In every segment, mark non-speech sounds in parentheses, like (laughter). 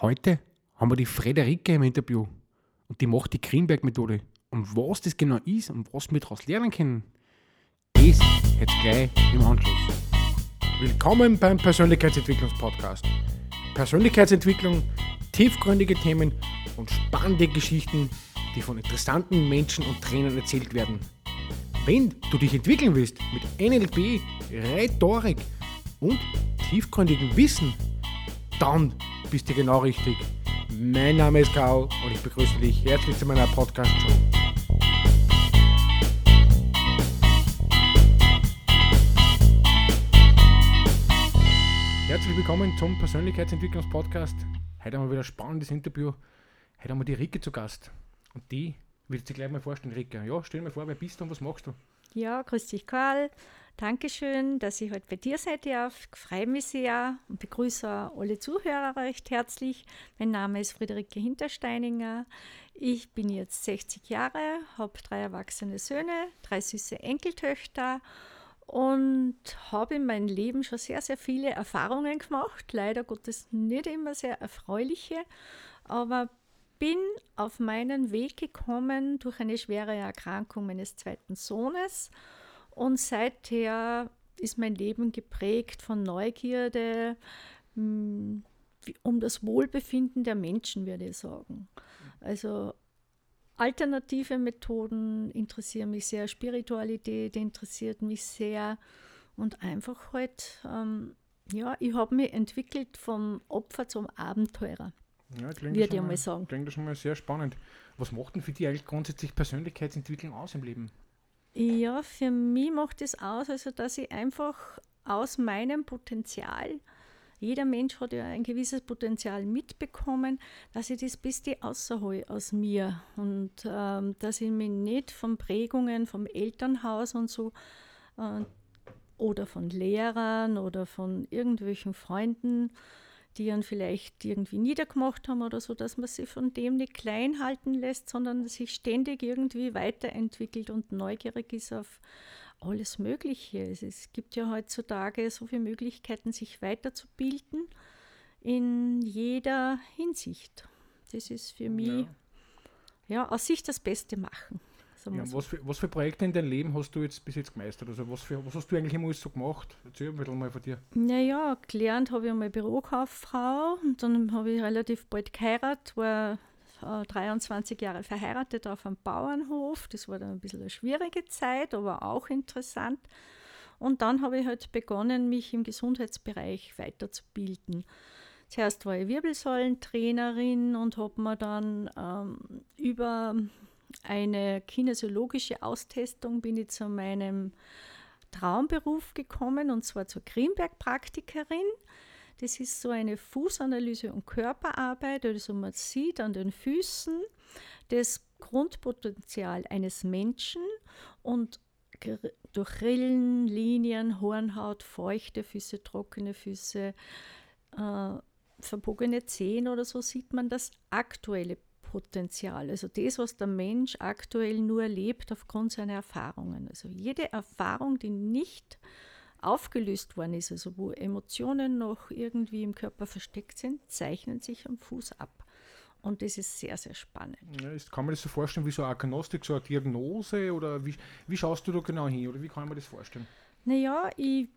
Heute haben wir die Frederike im Interview und die macht die Greenberg-Methode. Und was das genau ist und was wir daraus lernen können, das jetzt gleich im Anschluss. Willkommen beim Persönlichkeitsentwicklungspodcast. Persönlichkeitsentwicklung, tiefgründige Themen und spannende Geschichten, die von interessanten Menschen und Trainern erzählt werden. Wenn du dich entwickeln willst mit NLP, Rhetorik und tiefgründigem Wissen, dann bist du genau richtig. Mein Name ist Karl und ich begrüße dich herzlich zu meiner Podcast-Show. Herzlich willkommen zum Persönlichkeitsentwicklungspodcast. Heute haben wir wieder ein spannendes Interview. Heute haben wir die Rike zu Gast. Und die wird sich gleich mal vorstellen, Rike. Ja, stell dir mal vor, wer bist du und was machst du? Ja, grüß dich, Karl. Dankeschön, dass ich heute bei dir sein darf. Freue mich sehr und begrüße alle Zuhörer recht herzlich. Mein Name ist Friederike Hintersteininger. Ich bin jetzt 60 Jahre, habe drei erwachsene Söhne, drei süße Enkeltöchter und habe in meinem Leben schon sehr, sehr viele Erfahrungen gemacht. Leider Gottes nicht immer sehr erfreuliche, aber bin auf meinen Weg gekommen durch eine schwere Erkrankung meines zweiten Sohnes und seither ist mein Leben geprägt von Neugierde hm, um das Wohlbefinden der Menschen, würde ich sagen. Also alternative Methoden interessieren mich sehr, Spiritualität interessiert mich sehr und einfach halt, ähm, ja, ich habe mich entwickelt vom Opfer zum Abenteurer. Ja, klingt würde ich mal sagen. Klingt das schon mal sehr spannend. Was macht denn für dich eigentlich grundsätzlich Persönlichkeitsentwicklung aus im Leben? Ja, für mich macht es aus, also dass ich einfach aus meinem Potenzial, jeder Mensch hat ja ein gewisses Potenzial mitbekommen, dass ich das Beste außerhole aus mir. Und ähm, dass ich mich nicht von Prägungen vom Elternhaus und so äh, oder von Lehrern oder von irgendwelchen Freunden die ihn vielleicht irgendwie niedergemacht haben oder so, dass man sich von dem nicht klein halten lässt, sondern sich ständig irgendwie weiterentwickelt und neugierig ist auf alles Mögliche. Es gibt ja heutzutage so viele Möglichkeiten, sich weiterzubilden in jeder Hinsicht. Das ist für mich, ja, ja aus sich das Beste machen. Ja, so. was, für, was für Projekte in deinem Leben hast du jetzt bis jetzt gemeistert? Also was, für, was hast du eigentlich immer so gemacht? Erzähl ein bisschen mal von dir. Naja, gelernt habe ich einmal Bürokauffrau und dann habe ich relativ bald geheiratet, war äh, 23 Jahre verheiratet auf einem Bauernhof. Das war dann ein bisschen eine schwierige Zeit, aber auch interessant. Und dann habe ich halt begonnen, mich im Gesundheitsbereich weiterzubilden. Zuerst war ich Wirbelsäulentrainerin und habe mir dann ähm, über eine kinesiologische Austestung bin ich zu meinem Traumberuf gekommen und zwar zur Greenberg-Praktikerin. Das ist so eine Fußanalyse und Körperarbeit. Also man sieht an den Füßen das Grundpotenzial eines Menschen und durch Rillen, Linien, Hornhaut, feuchte Füße, trockene Füße, äh, verbogene Zehen oder so sieht man das aktuelle Potenzial, also das, was der Mensch aktuell nur erlebt aufgrund seiner Erfahrungen. Also jede Erfahrung, die nicht aufgelöst worden ist, also wo Emotionen noch irgendwie im Körper versteckt sind, zeichnen sich am Fuß ab. Und das ist sehr, sehr spannend. Ja, ist, kann man das so vorstellen wie so eine Agnostik, so eine Diagnose oder wie, wie schaust du da genau hin oder wie kann man das vorstellen? Naja, ich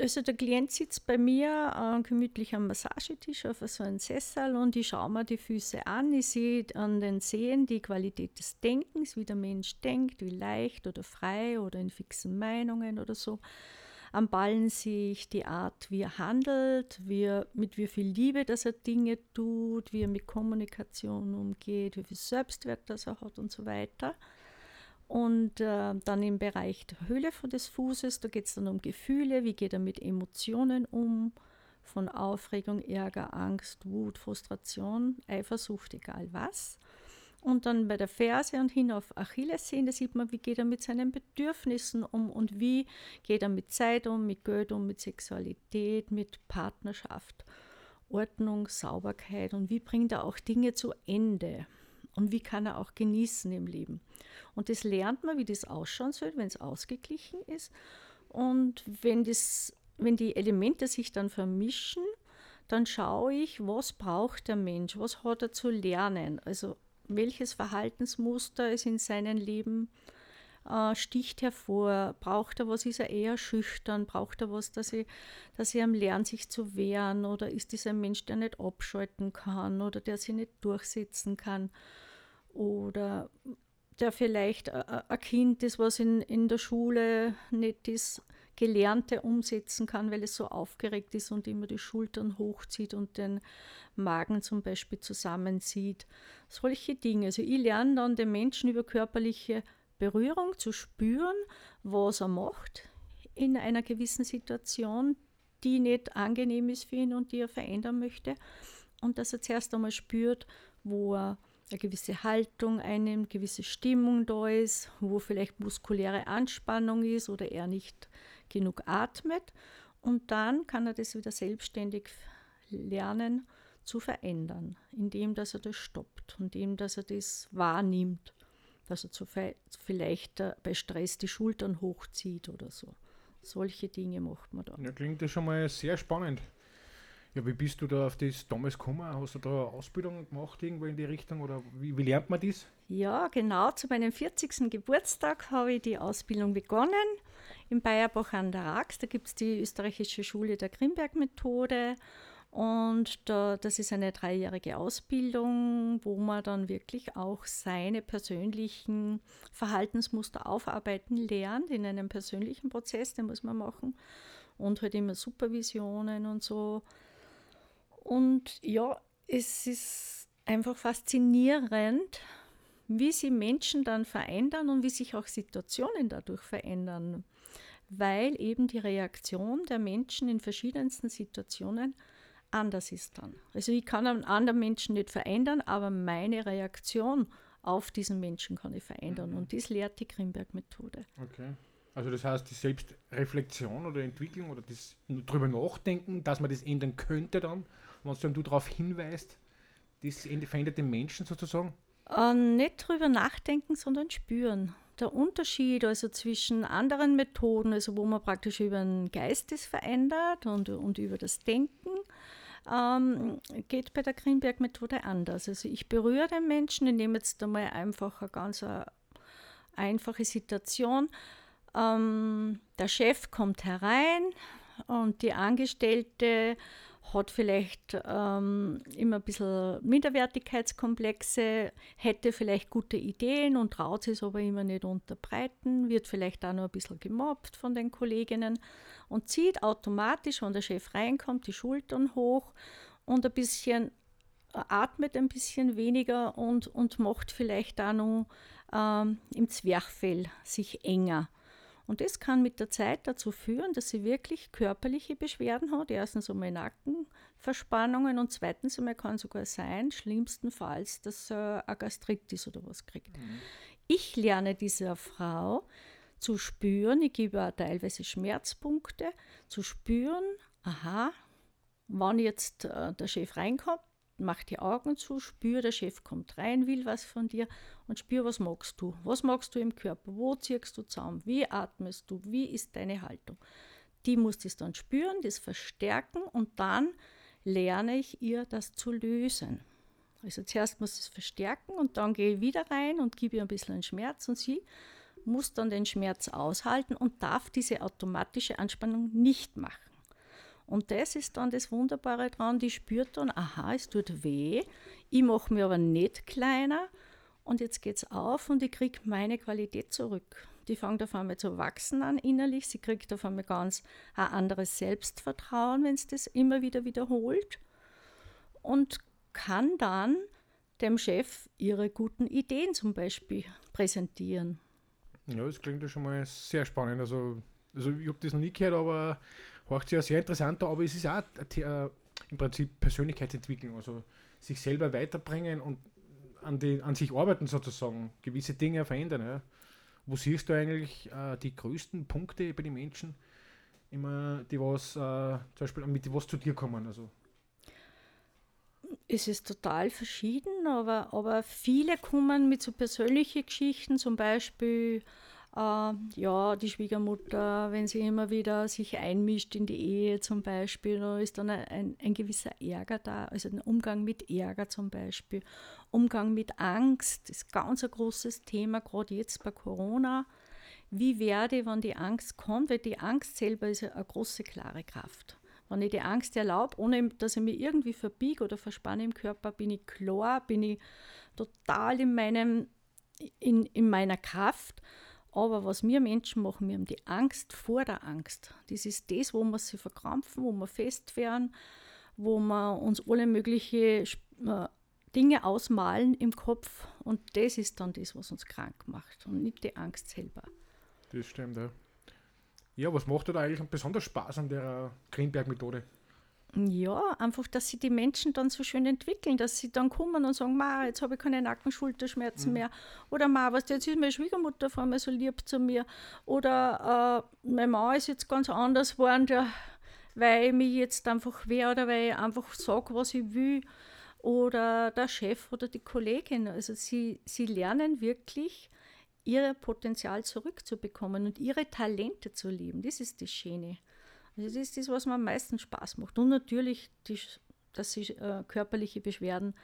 also der Klient sitzt bei mir äh, gemütlich am Massagetisch auf so einem Sessel und ich schaue mir die Füße an. Ich sehe an den Zehen die Qualität des Denkens, wie der Mensch denkt, wie leicht oder frei oder in fixen Meinungen oder so. Am Ballen sehe ich die Art, wie er handelt, wie er, mit wie viel Liebe, dass er Dinge tut, wie er mit Kommunikation umgeht, wie viel Selbstwert das er hat und so weiter. Und äh, dann im Bereich der Höhle des Fußes, da geht es dann um Gefühle, wie geht er mit Emotionen um, von Aufregung, Ärger, Angst, Wut, Frustration, Eifersucht, egal was. Und dann bei der Ferse und hin auf Achillessehne sieht man, wie geht er mit seinen Bedürfnissen um und wie geht er mit Zeit um, mit Geld um, mit Sexualität, mit Partnerschaft, Ordnung, Sauberkeit und wie bringt er auch Dinge zu Ende und wie kann er auch genießen im Leben. Und das lernt man, wie das ausschauen soll, wenn es ausgeglichen ist. Und wenn, das, wenn die Elemente sich dann vermischen, dann schaue ich, was braucht der Mensch, was hat er zu lernen, also welches Verhaltensmuster ist in seinem Leben äh, sticht hervor, braucht er was, ist er eher schüchtern, braucht er was, dass, ich, dass er am lernt, sich zu wehren? Oder ist dieser Mensch, der nicht abschalten kann oder der sich nicht durchsetzen kann? Oder der vielleicht ein Kind ist, was in, in der Schule nicht das Gelernte umsetzen kann, weil es so aufgeregt ist und immer die Schultern hochzieht und den Magen zum Beispiel zusammenzieht. Solche Dinge. Also ich lerne dann den Menschen über körperliche Berührung zu spüren, was er macht in einer gewissen Situation, die nicht angenehm ist für ihn und die er verändern möchte. Und dass er zuerst einmal spürt, wo er eine gewisse Haltung einnimmt, gewisse Stimmung da ist, wo vielleicht muskuläre Anspannung ist oder er nicht genug atmet. Und dann kann er das wieder selbstständig lernen zu verändern, indem dass er das stoppt, indem dass er das wahrnimmt, dass er vielleicht äh, bei Stress die Schultern hochzieht oder so. Solche Dinge macht man da. Ja, klingt das schon mal sehr spannend. Ja, wie bist du da auf das damals gekommen? Hast du da eine Ausbildung gemacht, irgendwo in die Richtung? Oder wie, wie lernt man das? Ja, genau. Zu meinem 40. Geburtstag habe ich die Ausbildung begonnen in Bayerbach an der Rax. Da gibt es die österreichische Schule der Grimberg-Methode. Und da, das ist eine dreijährige Ausbildung, wo man dann wirklich auch seine persönlichen Verhaltensmuster aufarbeiten lernt in einem persönlichen Prozess, den muss man machen. Und halt immer Supervisionen und so. Und ja, es ist einfach faszinierend, wie sich Menschen dann verändern und wie sich auch Situationen dadurch verändern, weil eben die Reaktion der Menschen in verschiedensten Situationen anders ist dann. Also ich kann einen anderen Menschen nicht verändern, aber meine Reaktion auf diesen Menschen kann ich verändern. Mhm. Und das lehrt die Grimberg-Methode. Okay. Also das heißt, die Selbstreflexion oder Entwicklung oder das drüber nachdenken, dass man das ändern könnte dann, wenn du darauf hinweist, das verändert den Menschen sozusagen? Äh, nicht drüber nachdenken, sondern spüren. Der Unterschied also zwischen anderen Methoden, also wo man praktisch über den Geist das verändert und, und über das Denken, ähm, geht bei der Greenberg-Methode anders. Also ich berühre den Menschen, ich nehme jetzt einmal einfach eine ganz eine einfache Situation. Ähm, der Chef kommt herein und die Angestellte hat vielleicht ähm, immer ein bisschen Minderwertigkeitskomplexe, hätte vielleicht gute Ideen und traut sich aber immer nicht unterbreiten, wird vielleicht auch noch ein bisschen gemobbt von den Kolleginnen und zieht automatisch, wenn der Chef reinkommt, die Schultern hoch und ein bisschen äh, atmet ein bisschen weniger und, und macht vielleicht auch noch ähm, im Zwerchfell sich enger. Und das kann mit der Zeit dazu führen, dass sie wirklich körperliche Beschwerden hat. Erstens einmal Nackenverspannungen und zweitens einmal kann sogar sein, schlimmstenfalls, dass sie eine Gastritis oder was kriegt. Mhm. Ich lerne dieser Frau zu spüren, ich gebe auch teilweise Schmerzpunkte, zu spüren, aha, wann jetzt äh, der Chef reinkommt, mach die Augen zu, spür, der Chef kommt rein, will was von dir und spür, was magst du. Was magst du im Körper? Wo ziehst du zusammen? Wie atmest du? Wie ist deine Haltung? Die muss das dann spüren, das verstärken und dann lerne ich ihr, das zu lösen. Also zuerst muss es verstärken und dann gehe ich wieder rein und gebe ihr ein bisschen Schmerz und sie muss dann den Schmerz aushalten und darf diese automatische Anspannung nicht machen. Und das ist dann das Wunderbare dran, die spürt dann, aha, es tut weh, ich mache mir aber nicht kleiner und jetzt geht es auf und ich kriege meine Qualität zurück. Die fängt auf einmal zu wachsen an innerlich, sie kriegt auf einmal ganz ein anderes Selbstvertrauen, wenn es das immer wieder wiederholt und kann dann dem Chef ihre guten Ideen zum Beispiel präsentieren. Ja, das klingt ja schon mal sehr spannend. Also, also ich habe das noch nie gehört, aber hört sich ja sehr interessant an, aber es ist auch äh, im Prinzip Persönlichkeitsentwicklung, also sich selber weiterbringen und an, die, an sich arbeiten sozusagen, gewisse Dinge verändern. Ja. Wo siehst du eigentlich äh, die größten Punkte bei den Menschen, immer die was, äh, zum Beispiel mit was zu dir kommen? Also? Es ist total verschieden, aber, aber viele kommen mit so persönlichen Geschichten, zum Beispiel Äh, ja, die Schwiegermutter, wenn sie immer wieder sich einmischt in die Ehe zum Beispiel, da ist dann ein, ein gewisser Ärger da, also ein Umgang mit Ärger zum Beispiel. Umgang mit Angst ist ganz ein großes Thema, gerade jetzt bei Corona. Wie werde ich, wenn die Angst kommt? Weil die Angst selber ist eine große, klare Kraft. Wenn ich die Angst erlaube, ohne dass ich mich irgendwie verbiege oder verspanne im Körper, bin ich klar, bin ich total in, meinem, in, in meiner Kraft. Aber was wir Menschen machen, wir haben die Angst vor der Angst. Das ist das, wo wir sie verkrampfen, wo wir fest werden, wo wir uns alle möglichen äh, Dinge ausmalen im Kopf. Und das ist dann das, was uns krank macht und nicht die Angst selber. Das stimmt, ja. Ja, was macht da eigentlich besonders Spaß an der Greenberg-Methode? Ja, einfach, dass sich die Menschen dann so schön entwickeln, dass sie dann kommen und sagen, Ma, jetzt habe ich keine Nacken-Schulterschmerzen mhm. mehr. Oder Ma, was jetzt ist meine Schwiegermutter vor mir so lieb zu mir. Oder äh, mein Mann ist jetzt ganz anders geworden, der, weil ich mich jetzt einfach wehre oder weil ich einfach sage, was ich will. Oder der Chef oder die Kollegin. Also sie, sie lernen wirklich, ihr Potenzial zurückzubekommen und ihre Talente zu leben. Das ist das Schöne. Das ist das, was mir am meisten Spaß macht. Und natürlich, die, dass sich äh, körperliche Beschwerden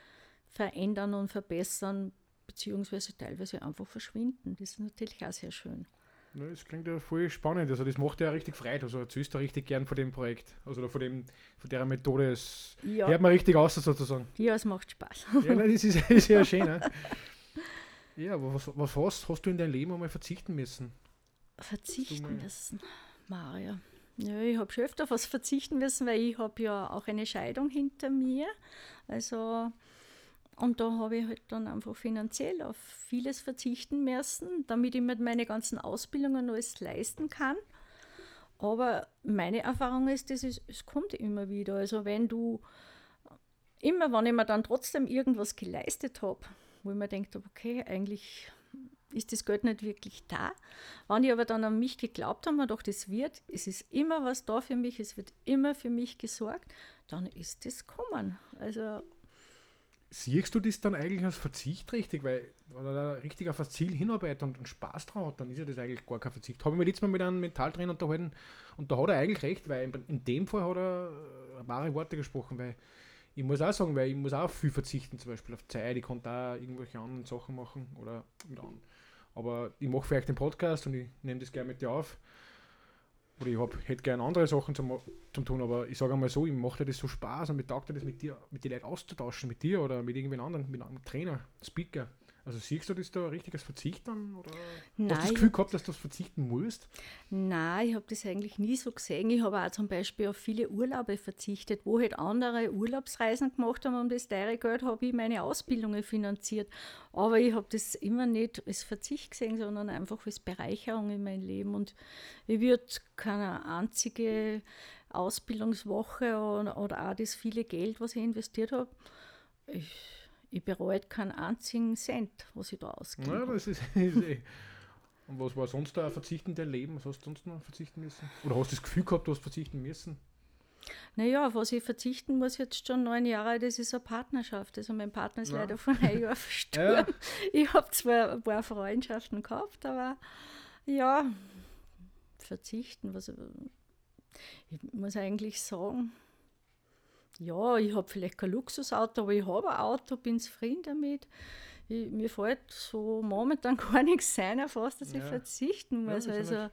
verändern und verbessern, beziehungsweise teilweise einfach verschwinden. Das ist natürlich auch sehr schön. Ja, das klingt ja voll spannend. Also das macht ja richtig Freude. Also erzählst du richtig gern von dem Projekt, also von, dem, von der Methode. Es ja. hört man richtig aus sozusagen. Ja, es macht Spaß. Ja, nein, das ist, (laughs) ist ja schön. Ne? (laughs) Ja, aber was, was hast, hast du in deinem Leben einmal verzichten müssen? Verzichten müssen, Maria. Ja, ich habe schon öfter auf was verzichten müssen, weil ich habe ja auch eine Scheidung hinter mir. Also, und da habe ich halt dann einfach finanziell auf vieles verzichten müssen, damit ich mir meine ganzen Ausbildungen alles leisten kann. Aber meine Erfahrung ist, das ist, es kommt immer wieder. Also wenn du, immer wenn ich mir dann trotzdem irgendwas geleistet habe, wo ich mir denke, okay, eigentlich ist das Geld nicht wirklich da. Wenn ich aber dann an mich geglaubt habe und doch das wird, es ist immer was da für mich, es wird immer für mich gesorgt, dann ist das kommen. Also Siehst du das dann eigentlich als Verzicht richtig? Weil, wenn er richtig auf das Ziel hinarbeitet und, Spaß drauf hat, dann ist ja das eigentlich gar kein Verzicht. Habe ich mich letztes Mal mit einem Mentaltrainer unterhalten und da hat er eigentlich recht, weil in, dem Fall hat er wahre Worte gesprochen, weil ich muss auch sagen, weil ich muss auch viel verzichten, zum Beispiel auf Zeit, ich kann da irgendwelche anderen Sachen machen oder mit anderen. Aber ich mache vielleicht den Podcast und ich nehme das gerne mit dir auf. Oder ich hätte gerne andere Sachen zum, zum tun, aber ich sage einmal so, ich mache das so Spaß und mir taugt das mit dir, mit den Leuten auszutauschen, mit dir oder mit irgendwen anderen, mit einem Trainer, Speaker. Also siehst du das da ein richtiges Verzichten? Oder Nein, hast du das Gefühl gehabt, dass du das verzichten musst? Nein, ich habe das eigentlich nie so gesehen. Ich habe auch zum Beispiel auf viele Urlaube verzichtet, wo halt andere Urlaubsreisen gemacht haben und das teure Geld habe ich meine Ausbildungen finanziert. Aber ich habe das immer nicht als Verzicht gesehen, sondern einfach als Bereicherung in mein Leben. Und ich würde keine einzige Ausbildungswoche oder, oder auch das viele Geld, was ich investiert habe, ich ich bereue keinen einzigen Cent, was ich da ausgebe. Ja, das ist, (laughs) ist eh. Und was war sonst da ein verzichtendes Leben? Was hast du sonst noch verzichten müssen? Oder hast du das Gefühl gehabt, du hast verzichten müssen? Naja, auf was ich verzichten muss, jetzt schon neun Jahre, das ist eine Partnerschaft. Also mein Partner ist ja. leider vor einem Jahr verstorben. Ja. Ich habe zwar ein paar Freundschaften gehabt, aber ja, verzichten, was ich muss eigentlich sagen, ja, ich habe vielleicht kein Luxusauto, aber ich habe ein Auto, bin zufrieden damit. Ich, mir fällt so momentan (laughs) gar nichts sein, auf was dass ja. ich verzichten muss. Ja, also,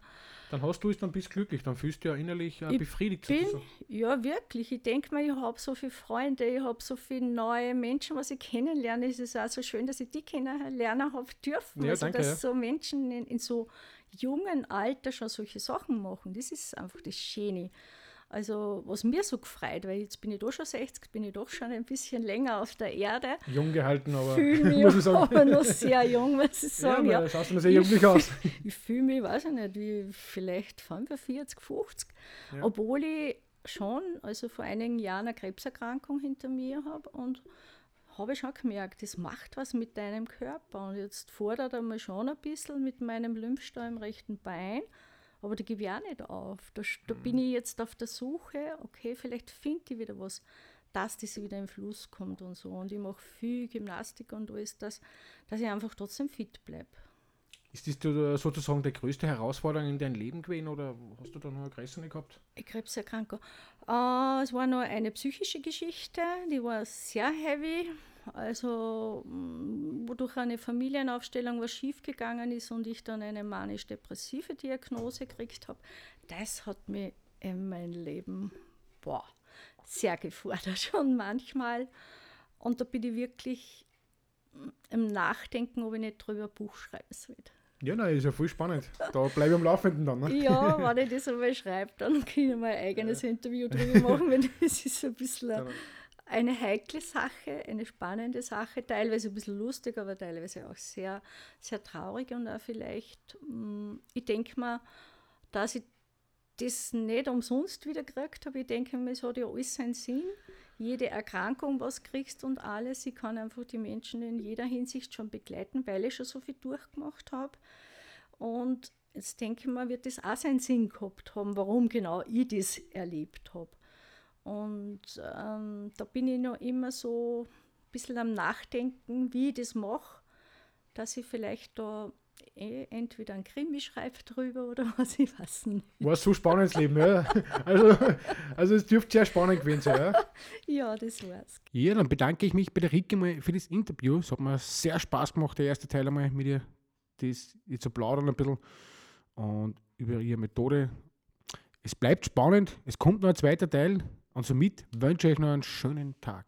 dann hast du es, dann bist glücklich, dann fühlst du ja innerlich äh, befriedigt. Bin, ja, wirklich. Ich denke mir, ich habe so viele Freunde, ich habe so viele neue Menschen, was ich kennenlerne. Es ist auch so schön, dass ich die kennenlernen habe dürfen. Ja, also, danke, dass ja. so Menschen in, in so jungen Alter schon solche Sachen machen. Das ist einfach das Schöne. Also was mir so gefreut, weil jetzt bin ich doch schon 60, bin ich doch schon ein bisschen länger auf der Erde. Jung gehalten, aber fühle (laughs) mich muss ich sagen. aber noch sehr jung, muss ich sagen. Ja, ja. schaust du noch sehr jugendlich aus. (laughs) ich fühle mich, weiß ich nicht, wie vielleicht 45, 50, ja. obwohl ich schon, also vor einigen Jahren eine Krebserkrankung hinter mir habe und habe ich schon gemerkt, das macht was mit deinem Körper und jetzt fordert er mir schon ein bisschen mit meinem Lymphstau im rechten Bein aber die gebe ich auch nicht auf. Da, da bin ich jetzt auf der Suche, okay, vielleicht finde ich wieder was, dass das wieder in Fluss kommt und so. Und ich mache viel Gymnastik und alles das, dass ich einfach trotzdem fit bleibe. Ist das sozusagen die größte Herausforderung in deinem Leben gewesen oder hast du da noch eine größere gehabt? Ich Krebserkrankung. Äh, es war noch eine psychische Geschichte, die war sehr heavy. Also, mh, wodurch eine Familienaufstellung was schiefgegangen ist und ich dann eine manisch-depressive Diagnose gekriegt habe, das hat mich in mein Leben boah, sehr gefordert (laughs) schon manchmal. Und da bin ich wirklich mh, im Nachdenken, ob ich nicht drüber ein Buch schreiben soll. Ja, nein, ist ja voll spannend. Da bleibe ich am Laufenden dann. Ne? (laughs) Ja, wenn ich das einmal schreibe, dann kann ich mein eigenes Interview drüber machen, (laughs) weil das ist ein bisschen Ja, eine heikle Sache, eine spannende Sache, teilweise ein bisschen lustig, aber teilweise auch sehr, sehr traurig und auch vielleicht, mm, ich denke mal, dass ich das nicht umsonst wieder gekriegt habe, ich denke mir, es hat ja alles seinen Sinn. Jede Erkrankung, was kriegst und alles, ich kann einfach die Menschen in jeder Hinsicht schon begleiten, weil ich schon so viel durchgemacht habe. Und jetzt denke ich mal, wird das auch seinen Sinn gehabt haben, warum genau ich das erlebt habe. Und ähm, da bin ich noch immer so ein bisschen am Nachdenken, wie ich das mache, dass ich vielleicht da eh entweder ein Krimi schreibe drüber (laughs) oder was, ich weiß nicht. War so spannend das Leben, ja. (laughs) Also, also es dürfte sehr spannend gewesen sein, ja. Ja, das war's. Ja, dann bedanke ich mich bei der Rike mal für das Interview. Es hat mir sehr Spaß gemacht, der erste Teil einmal mit ihr, das jetzt zu plaudern ein bisschen und über ihre Methode. Es bleibt spannend, es kommt noch ein zweiter Teil und somit wünsche ich euch noch einen schönen Tag.